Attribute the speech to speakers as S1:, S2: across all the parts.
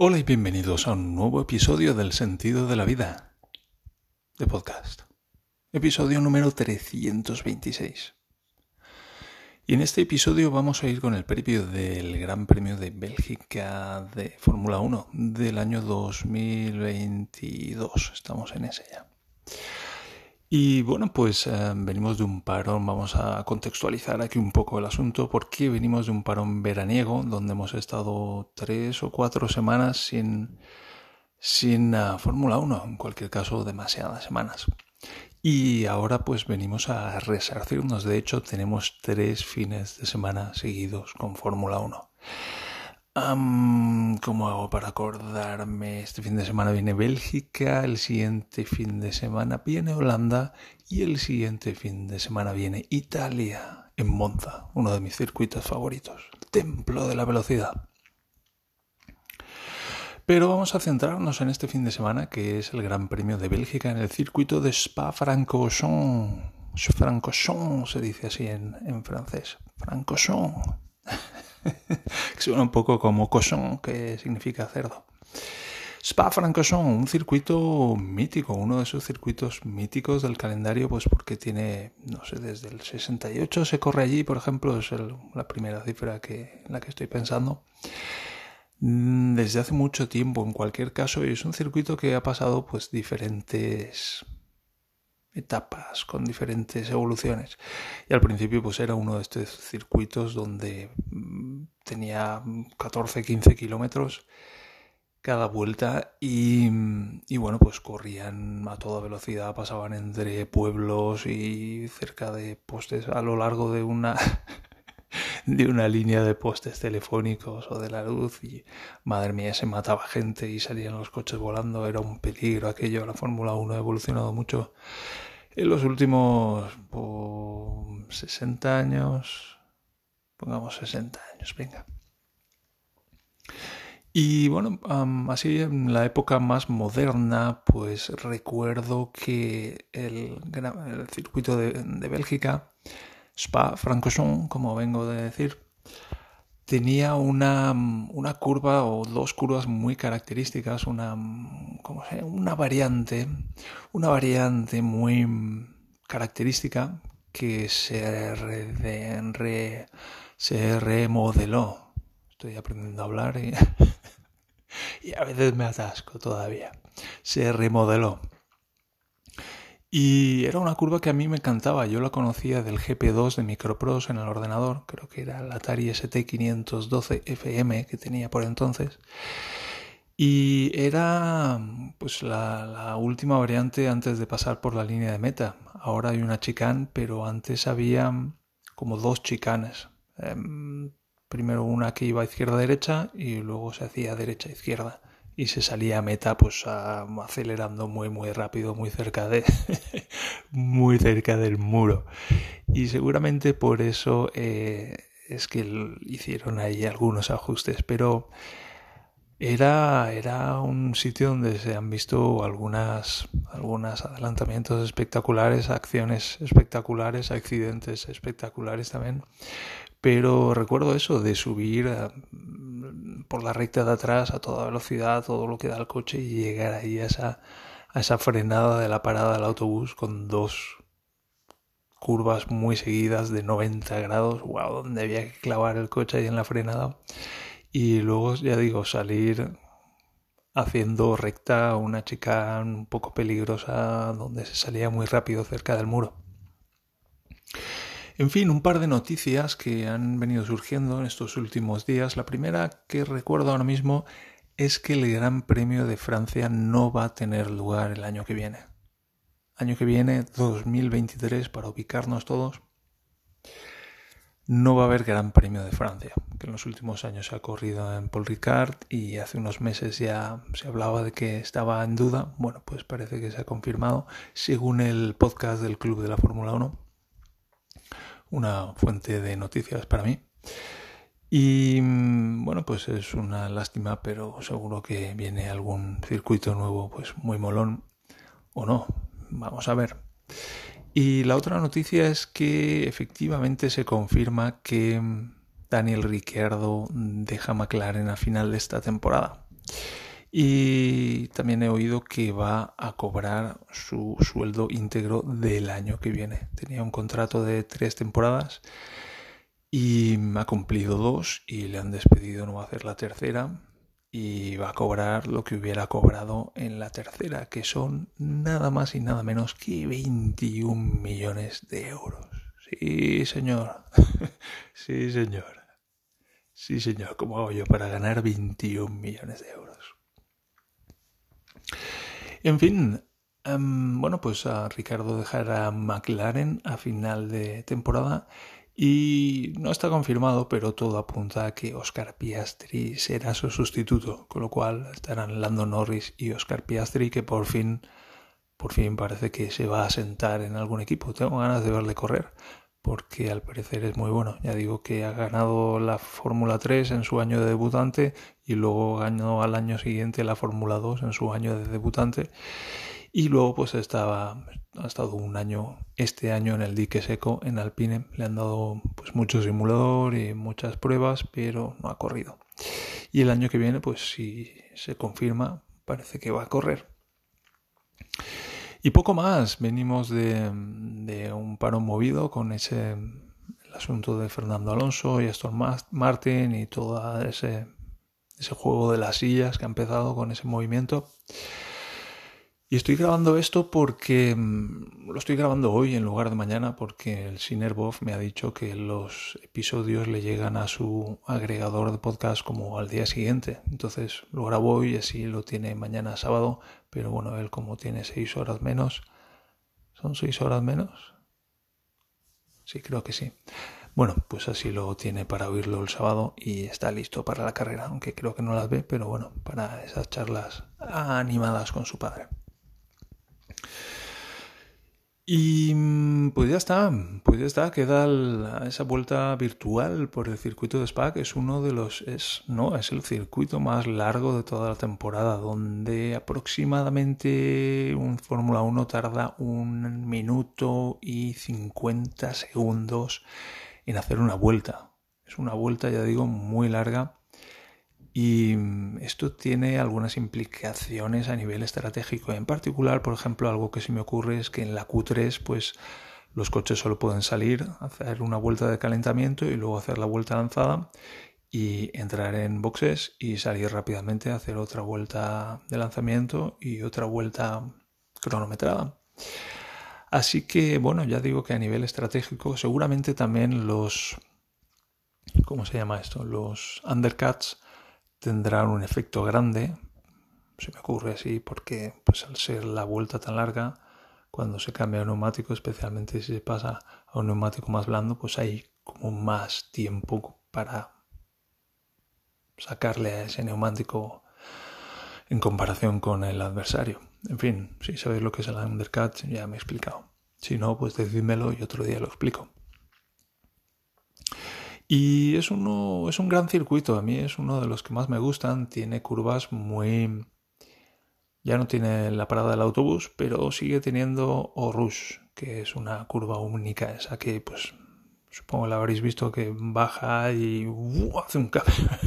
S1: Hola y bienvenidos a un nuevo episodio del Sentido de la Vida de podcast. Episodio número 326. Y en este episodio vamos a ir con el previo del Gran Premio de Bélgica de Fórmula 1 del año 2022. Estamos en ese ya. Y bueno, pues eh, venimos de un parón, vamos a contextualizar aquí un poco el asunto, porque venimos de un parón veraniego donde hemos estado tres o cuatro semanas sin, sin uh, Fórmula 1, en cualquier caso demasiadas semanas. Y ahora pues venimos a resarcirnos, de hecho tenemos tres fines de semana seguidos con Fórmula 1. ¿Cómo hago para acordarme? Este fin de semana viene Bélgica, el siguiente fin de semana viene Holanda y el siguiente fin de semana viene Italia, en Monza, uno de mis circuitos favoritos, templo de la velocidad. Pero vamos a centrarnos en este fin de semana, que es el Gran Premio de Bélgica en el circuito de Spa-Francorchamps. Francorchamps se dice así en, francés. Francorchamps. que suena un poco como cochon, que significa cerdo. Spa-Francorchamps, un circuito mítico, uno de esos circuitos míticos del calendario, pues porque tiene, no sé, desde el 68 se corre allí, por ejemplo, es la primera cifra que, en la que estoy pensando. Mm, desde hace mucho tiempo, en cualquier caso, es un circuito que ha pasado pues diferentes etapas, con diferentes evoluciones. Y al principio pues era uno de estos circuitos donde mm, tenía 14, 15 kilómetros cada vuelta y, y, bueno pues corrían a toda velocidad, pasaban entre pueblos y cerca de postes a lo largo de una de una línea de postes telefónicos o de la luz y madre mía se mataba gente y salían los coches volando, era un peligro aquello, la Fórmula 1 ha evolucionado mucho en los últimos 60 años, pongamos 60 años, venga. Y bueno, así en la época más moderna, pues recuerdo que el, circuito de, de Bélgica Spa-Francorchamps, como vengo de decir, tenía una, una, curva o dos curvas muy características, una, ¿cómo se una variante, una variante muy característica que se, re, se remodeló. Estoy aprendiendo a hablar y a veces me atasco todavía. Se remodeló y era una curva que a mí me encantaba. Yo la conocía del GP2 de Microprose en el ordenador. Creo que era el Atari ST512 FM que tenía por entonces. Y era pues la, la, última variante antes de pasar por la línea de meta. Ahora hay una chicane, pero antes había como dos chicanes. Em, primero una que iba izquierda-derecha y luego se hacía derecha-izquierda y se salía a meta pues acelerando muy muy rápido muy cerca de muy cerca del muro y seguramente por eso eh, es que hicieron ahí algunos ajustes pero era, era un sitio donde se han visto algunas, algunos adelantamientos espectaculares, acciones espectaculares, accidentes espectaculares también. Pero recuerdo eso de subir por la recta de atrás a toda velocidad, todo lo que da el coche y llegar ahí a esa, a esa frenada de la parada del autobús con dos curvas muy seguidas de 90 grados, wow, donde había que clavar el coche ahí en la frenada. Y luego, ya digo, salir haciendo recta una chica un poco peligrosa donde se salía muy rápido cerca del muro. En fin, un par de noticias que han venido surgiendo en estos últimos días. La primera que recuerdo ahora mismo es que el Gran Premio de Francia no va a tener lugar el año que viene. Año que viene, 2023, para ubicarnos todos, no va a haber Gran Premio de Francia, que en los últimos años se ha corrido en Paul Ricard y hace unos meses ya se hablaba de que estaba en duda. Bueno, pues parece que se ha confirmado, según el podcast del Club de la Fórmula 1 una fuente de noticias para mí. Y mm, bueno, pues es una lástima, pero seguro que viene algún circuito nuevo, pues muy molón o no. Vamos a ver. Y la otra noticia es que efectivamente se confirma que Daniel Ricciardo deja McLaren a final de esta temporada. Y también he oído que va a cobrar su sueldo íntegro del año que viene. Tenía un contrato de tres temporadas y ha cumplido dos y le han despedido, no va a hacer la tercera y va a cobrar lo que hubiera cobrado en la tercera, que son nada más y nada menos que 21 millones de euros. Sí, señor. sí, señor. Sí, señor. ¿Cómo hago yo para ganar 21 millones de euros? En fin, em, bueno, pues a Ricardo dejará McLaren a final de temporada y no está confirmado, pero todo apunta a que Oscar Piastri será su sustituto, con lo cual estarán Lando Norris y Oscar Piastri, que por fin, por fin parece que se va a sentar en algún equipo. Tengo ganas de verle correr, porque al parecer es muy bueno. Ya digo que ha ganado la Fórmula 3 en su año de debutante y luego ganó al año siguiente la Fórmula 2 en su año de debutante. Y luego pues estaba, ha estado un año, este año en el dique seco en Alpine. Le han dado pues mucho simulador y muchas pruebas, pero no ha corrido. Y el año que viene pues si se confirma parece que va a correr. Y poco más, venimos de, un paro movido con ese el asunto de Fernando Alonso y Aston Martin y todo ese, ese juego de las sillas que ha empezado con ese movimiento. Y estoy grabando esto porque mm, lo estoy grabando hoy en lugar de mañana porque el Sinerbov me ha dicho que los episodios le llegan a su agregador de podcast como al día siguiente. Entonces lo grabo hoy y así lo tiene mañana sábado. Pero bueno, él como tiene seis horas menos. ¿Son seis horas menos? Sí, creo que sí. Bueno, pues así lo tiene para oírlo el sábado y está listo para la carrera, aunque creo que no las ve, pero bueno, para esas charlas animadas con su padre. Y mm, pues ya está, pues ya está, queda esa vuelta virtual por el circuito de Spa, que es uno de los, es, no, es el circuito más largo de toda la temporada, donde aproximadamente un Fórmula 1 tarda un minuto y 50 segundos en hacer una vuelta. Es una vuelta, ya digo, muy larga y mm, esto tiene algunas implicaciones a nivel estratégico. En particular, por ejemplo, algo que se me ocurre es que en la Q3, pues los coches solo pueden salir, hacer una vuelta de calentamiento y luego hacer la vuelta lanzada y entrar en boxes y salir rápidamente hacer otra vuelta de lanzamiento y otra vuelta cronometrada. Así que, bueno, ya digo que a nivel estratégico, seguramente también los. ¿Cómo se llama esto? Los undercuts tendrán un efecto grande, se me ocurre así, porque pues al ser la vuelta tan larga, cuando se cambia a neumático, especialmente si se pasa a un neumático más blando, pues hay como más tiempo para sacarle a ese neumático en comparación con el adversario. En fin, si sabéis lo que es el undercut, ya me he explicado. Si no, pues decídmelo y otro día lo explico. Y es, uno, es un gran circuito, a mí es uno de los que más me gustan, tiene curvas muy... Ya no tiene la parada del autobús, pero sigue teniendo Orush, que es una curva única, esa que pues supongo la habréis visto que baja y hace, un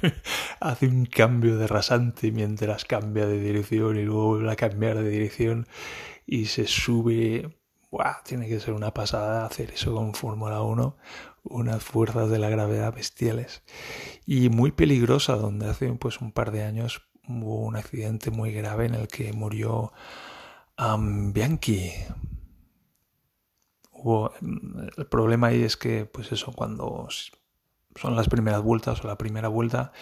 S1: hace un cambio de rasante mientras cambia de dirección y luego vuelve a cambiar de dirección y se sube. Tiene que ser una pasada hacer eso con Fórmula 1 unas fuerzas de la gravedad bestiales. Y muy peligrosa donde hace pues un par de años hubo un accidente muy grave en el que murió Bianchi hubo el problema ahí es que pues eso cuando son las primeras vueltas o la primera vuelta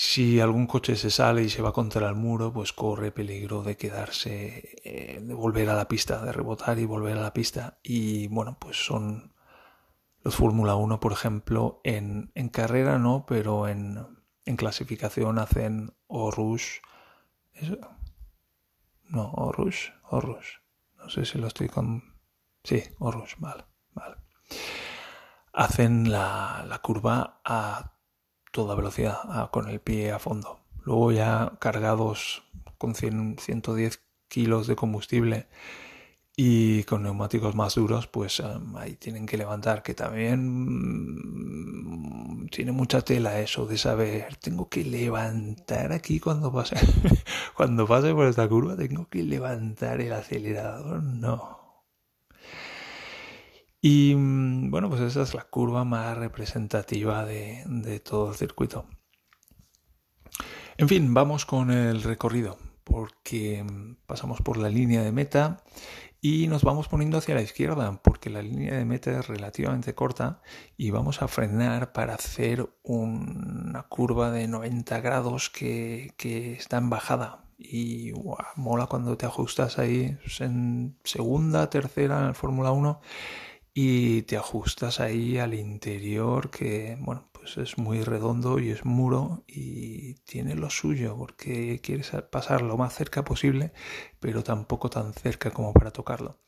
S1: si algún coche se sale y se va contra el muro, pues corre peligro de quedarse, eh, de volver a la pista, de rebotar y volver a la pista. Y bueno, pues son los Fórmula 1, por ejemplo, en, en, carrera no, pero en, en clasificación hacen o rush. No, o rush, o rush. No sé si lo estoy con... Sí, o rush, vale. Hacen la, la curva a toda velocidad, con el pie a fondo. Luego ya cargados con 100, 110 kilos de combustible y con neumáticos más duros, pues ahí tienen que levantar, que también mm, tiene mucha tela eso de saber, tengo que levantar aquí cuando pase, cuando pase por esta curva, tengo que levantar el acelerador, no. Y mm, bueno, pues esa es la curva más representativa de, de todo el circuito. En fin, vamos con el recorrido, porque mm, pasamos por la línea de meta y nos vamos poniendo hacia la izquierda porque la línea de meta es relativamente corta y vamos a frenar para hacer una curva de 90 grados que, está en bajada y mola cuando te ajustas ahí en segunda, tercera en el Fórmula 1 y te ajustas ahí al interior que bueno pues es muy redondo y es muro y tiene lo suyo porque quieres pasar lo más cerca posible pero tampoco tan cerca como para tocarlo.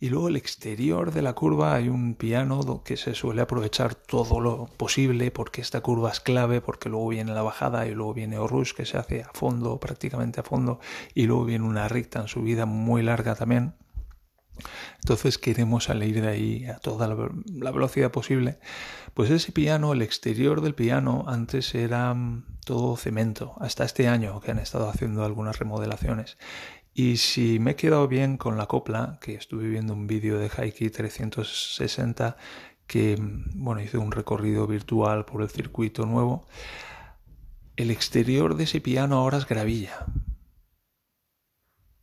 S1: Y luego el exterior de la curva hay un piano que se suele aprovechar todo lo posible porque esta curva es clave porque luego viene la bajada y luego viene Orush que se hace a fondo prácticamente a fondo y luego viene una recta en subida muy larga también entonces queremos salir de ahí a toda la, velocidad posible. Pues ese piano, el exterior del piano, antes era mm, todo cemento, hasta este año que han estado haciendo algunas remodelaciones. Y si me he quedado bien con la copla, que estuve viendo un vídeo de Haiki 360 que mm, bueno, hice un recorrido virtual por el circuito nuevo, el exterior de ese piano ahora es gravilla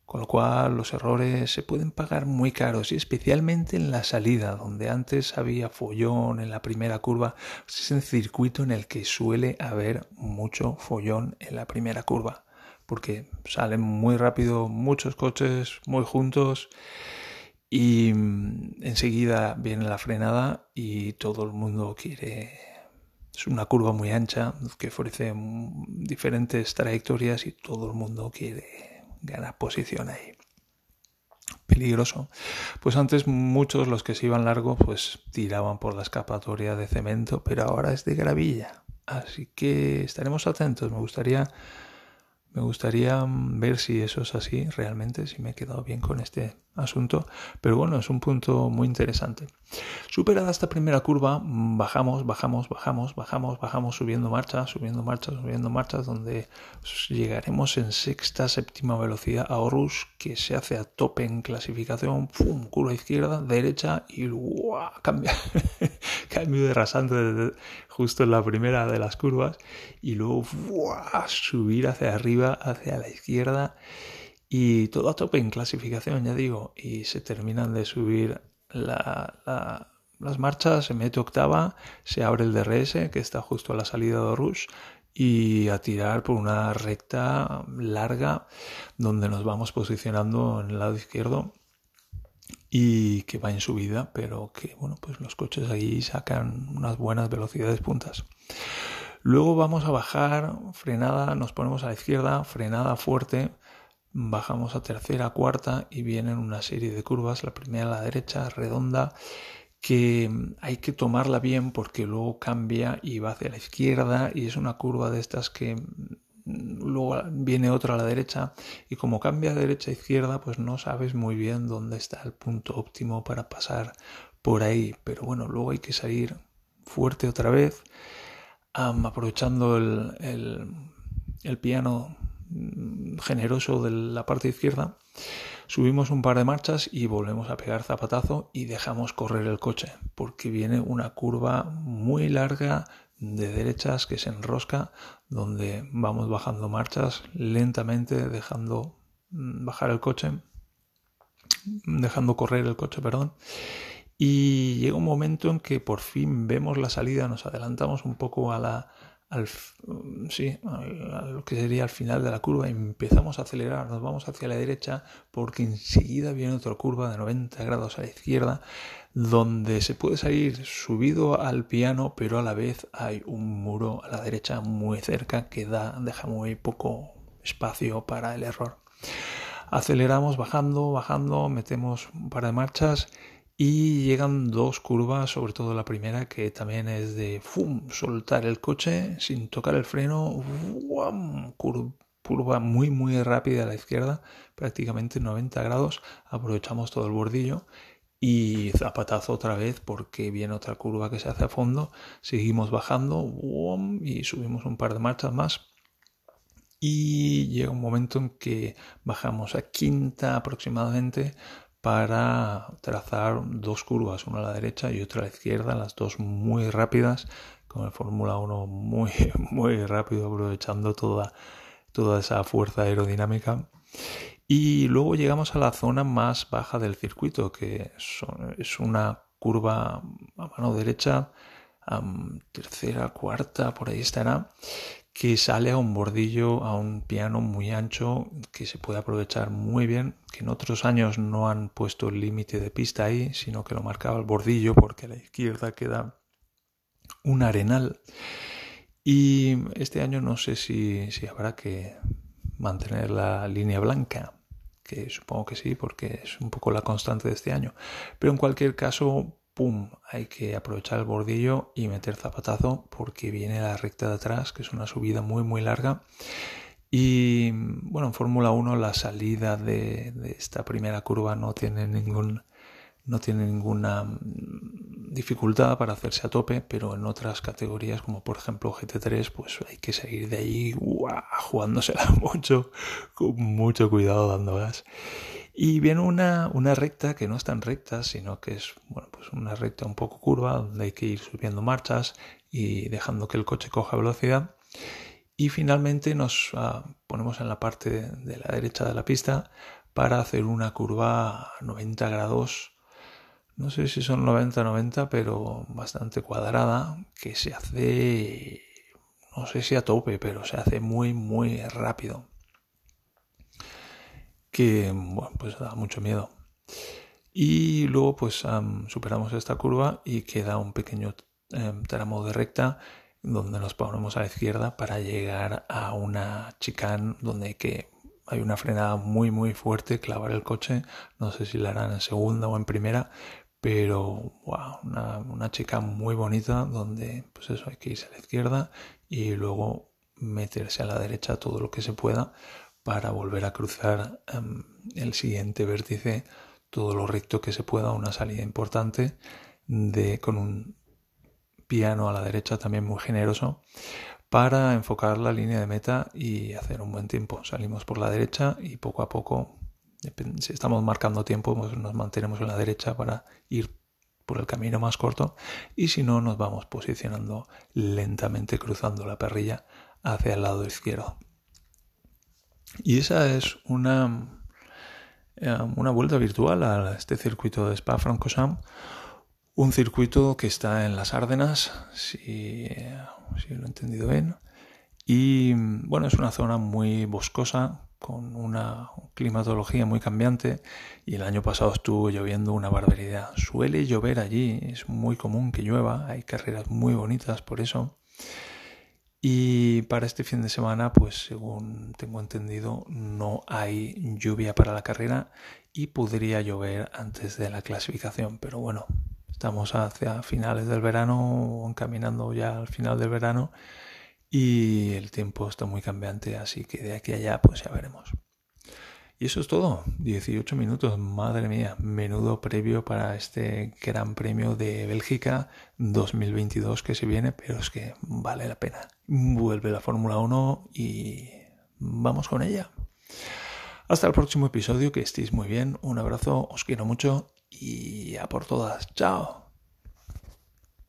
S1: con lo cual los errores se pueden pagar muy caros y especialmente en la salida, donde antes había follón en la primera curva, es el circuito en el que suele haber mucho follón en la primera curva, porque salen muy rápido muchos coches muy juntos y mm, enseguida viene la frenada y todo el mundo quiere es una curva muy ancha que ofrece mm, diferentes trayectorias y todo el mundo quiere gana posición ahí. Peligroso. Pues antes muchos los que se iban largo pues tiraban por la escapatoria de cemento, pero ahora es de gravilla. Así que estaremos atentos. Me gustaría me gustaría ver si eso es así realmente, si me he quedado bien con este asunto. Pero bueno, es un punto muy interesante. Superada esta primera curva, bajamos, bajamos, bajamos, bajamos, bajamos, subiendo marchas, subiendo marchas, subiendo marchas, donde llegaremos en sexta, séptima velocidad a Horus, que se hace a tope en clasificación, ¡pum! curva izquierda, derecha y ¡guau! cambia, cambio de rasante justo en la primera de las curvas y luego subir hacia arriba, hacia la izquierda y todo a tope en clasificación, ya digo, y se terminan de subir las marchas, se mete octava, se abre el DRS que está justo a la salida de Rush y a tirar por una recta larga donde nos vamos posicionando en el lado izquierdo y que va en subida, pero que bueno, pues los coches ahí sacan unas buenas velocidades puntas. Luego vamos a bajar, frenada, nos ponemos a la izquierda, frenada fuerte, bajamos a tercera, cuarta y vienen una serie de curvas, la primera a la derecha, redonda, que hay que tomarla bien porque luego cambia y va hacia la izquierda y es una curva de estas que luego viene otra a la derecha y como cambia de derecha a izquierda pues no sabes muy bien dónde está el punto óptimo para pasar por ahí. Pero bueno luego hay que salir fuerte otra vez aprovechando el, el, piano mm, generoso de la parte izquierda subimos un par de marchas y volvemos a pegar zapatazo y dejamos correr el coche porque viene una curva muy larga de derechas que se enrosca donde vamos bajando marchas lentamente dejando mm, bajar el coche dejando correr el coche perdón y llega un momento en que por fin vemos la salida nos adelantamos un poco a la al, sí, a lo que sería al final de la curva, empezamos a acelerar, nos vamos hacia la derecha porque enseguida viene otra curva de 90 grados a la izquierda donde se puede salir subido al piano, pero a la vez hay un muro a la derecha muy cerca que da, deja muy poco espacio para el error. Aceleramos bajando, bajando, metemos un par de marchas y llegan dos curvas, sobre todo la primera, que también es de ¡fum! soltar el coche sin tocar el freno, curva muy muy rápida a la izquierda, prácticamente 90 grados, aprovechamos todo el bordillo y zapatazo otra vez porque viene otra curva que se hace a fondo, seguimos bajando y subimos un par de marchas más. Y llega un momento en que bajamos a quinta aproximadamente para trazar dos curvas, una a la derecha y otra a la izquierda, las dos muy rápidas, con el Fórmula 1 muy, muy rápido, aprovechando toda, toda esa fuerza aerodinámica. Y luego llegamos a la zona más baja del circuito, que es una curva a mano derecha, tercera, cuarta, por ahí estará, que sale a un bordillo, a un piano muy ancho, que se puede aprovechar muy bien, que en otros años no han puesto el límite de pista ahí, sino que lo marcaba el bordillo, porque a la izquierda queda un arenal. Y este año no sé si, si habrá que mantener la línea blanca que supongo que sí, porque es un poco la constante de este año. Pero en cualquier caso, Hay que aprovechar el bordillo y meter zapatazo porque viene la recta de atrás, que es una subida muy, muy larga. Y bueno, en Fórmula 1 la salida de, de, esta primera curva no tiene ningún no tiene ninguna mm, dificultad para hacerse a tope, pero en otras categorías como por ejemplo GT3 pues hay que seguir de ahí jugándosela mucho, con mucho cuidado dando gas. Y viene una, una recta que no es tan recta, sino que es bueno, pues una recta un poco curva donde hay que ir subiendo marchas y dejando que el coche coja velocidad. Y finalmente nos ah, ponemos en la parte de la derecha de la pista para hacer una curva a 90 grados no sé si son 90-90, pero bastante cuadrada, que se hace, no sé si a tope, pero se hace muy, muy rápido. Que, bueno, pues da mucho miedo. Y luego, pues superamos esta curva y queda un pequeño em, tramo de recta donde nos ponemos a la izquierda para llegar a una chicane donde hay que hay una frenada muy muy fuerte, clavar el coche, no sé si la harán en segunda o en primera, pero wow, una, chica muy bonita donde pues eso hay que irse a la izquierda y luego meterse a la derecha todo lo que se pueda para volver a cruzar em, el siguiente vértice todo lo recto que se pueda una salida importante de con un piano a la derecha también muy generoso para enfocar la línea de meta y hacer un buen tiempo salimos por la derecha y poco a poco si estamos marcando tiempo, pues nos mantenemos en la derecha para ir por el camino más corto y si no, nos vamos posicionando lentamente cruzando la perrilla hacia el lado izquierdo. Y esa es una, eh, una vuelta virtual a este circuito de Spa-Francorchamps, un circuito que está en las Árdenas, si, si lo he entendido bien. Y bueno, es una zona muy boscosa, con una climatología muy cambiante y el año pasado estuvo lloviendo una barbaridad. Suele llover allí, es muy común que llueva, hay carreras muy bonitas por eso. Y para este fin de semana, pues según tengo entendido, no hay lluvia para la carrera y podría llover antes de la clasificación. Pero bueno, estamos hacia finales del verano, encaminando ya al final del verano y el tiempo está muy cambiante, así que de aquí a allá pues ya veremos. Y eso es todo, 18 minutos, madre mía, menudo previo para este Gran Premio de Bélgica 2022 que se viene, pero es que vale la pena. Vuelve la Fórmula 1 y vamos con ella. Hasta el próximo episodio, que estéis muy bien, un abrazo, os quiero mucho y a por todas, chao.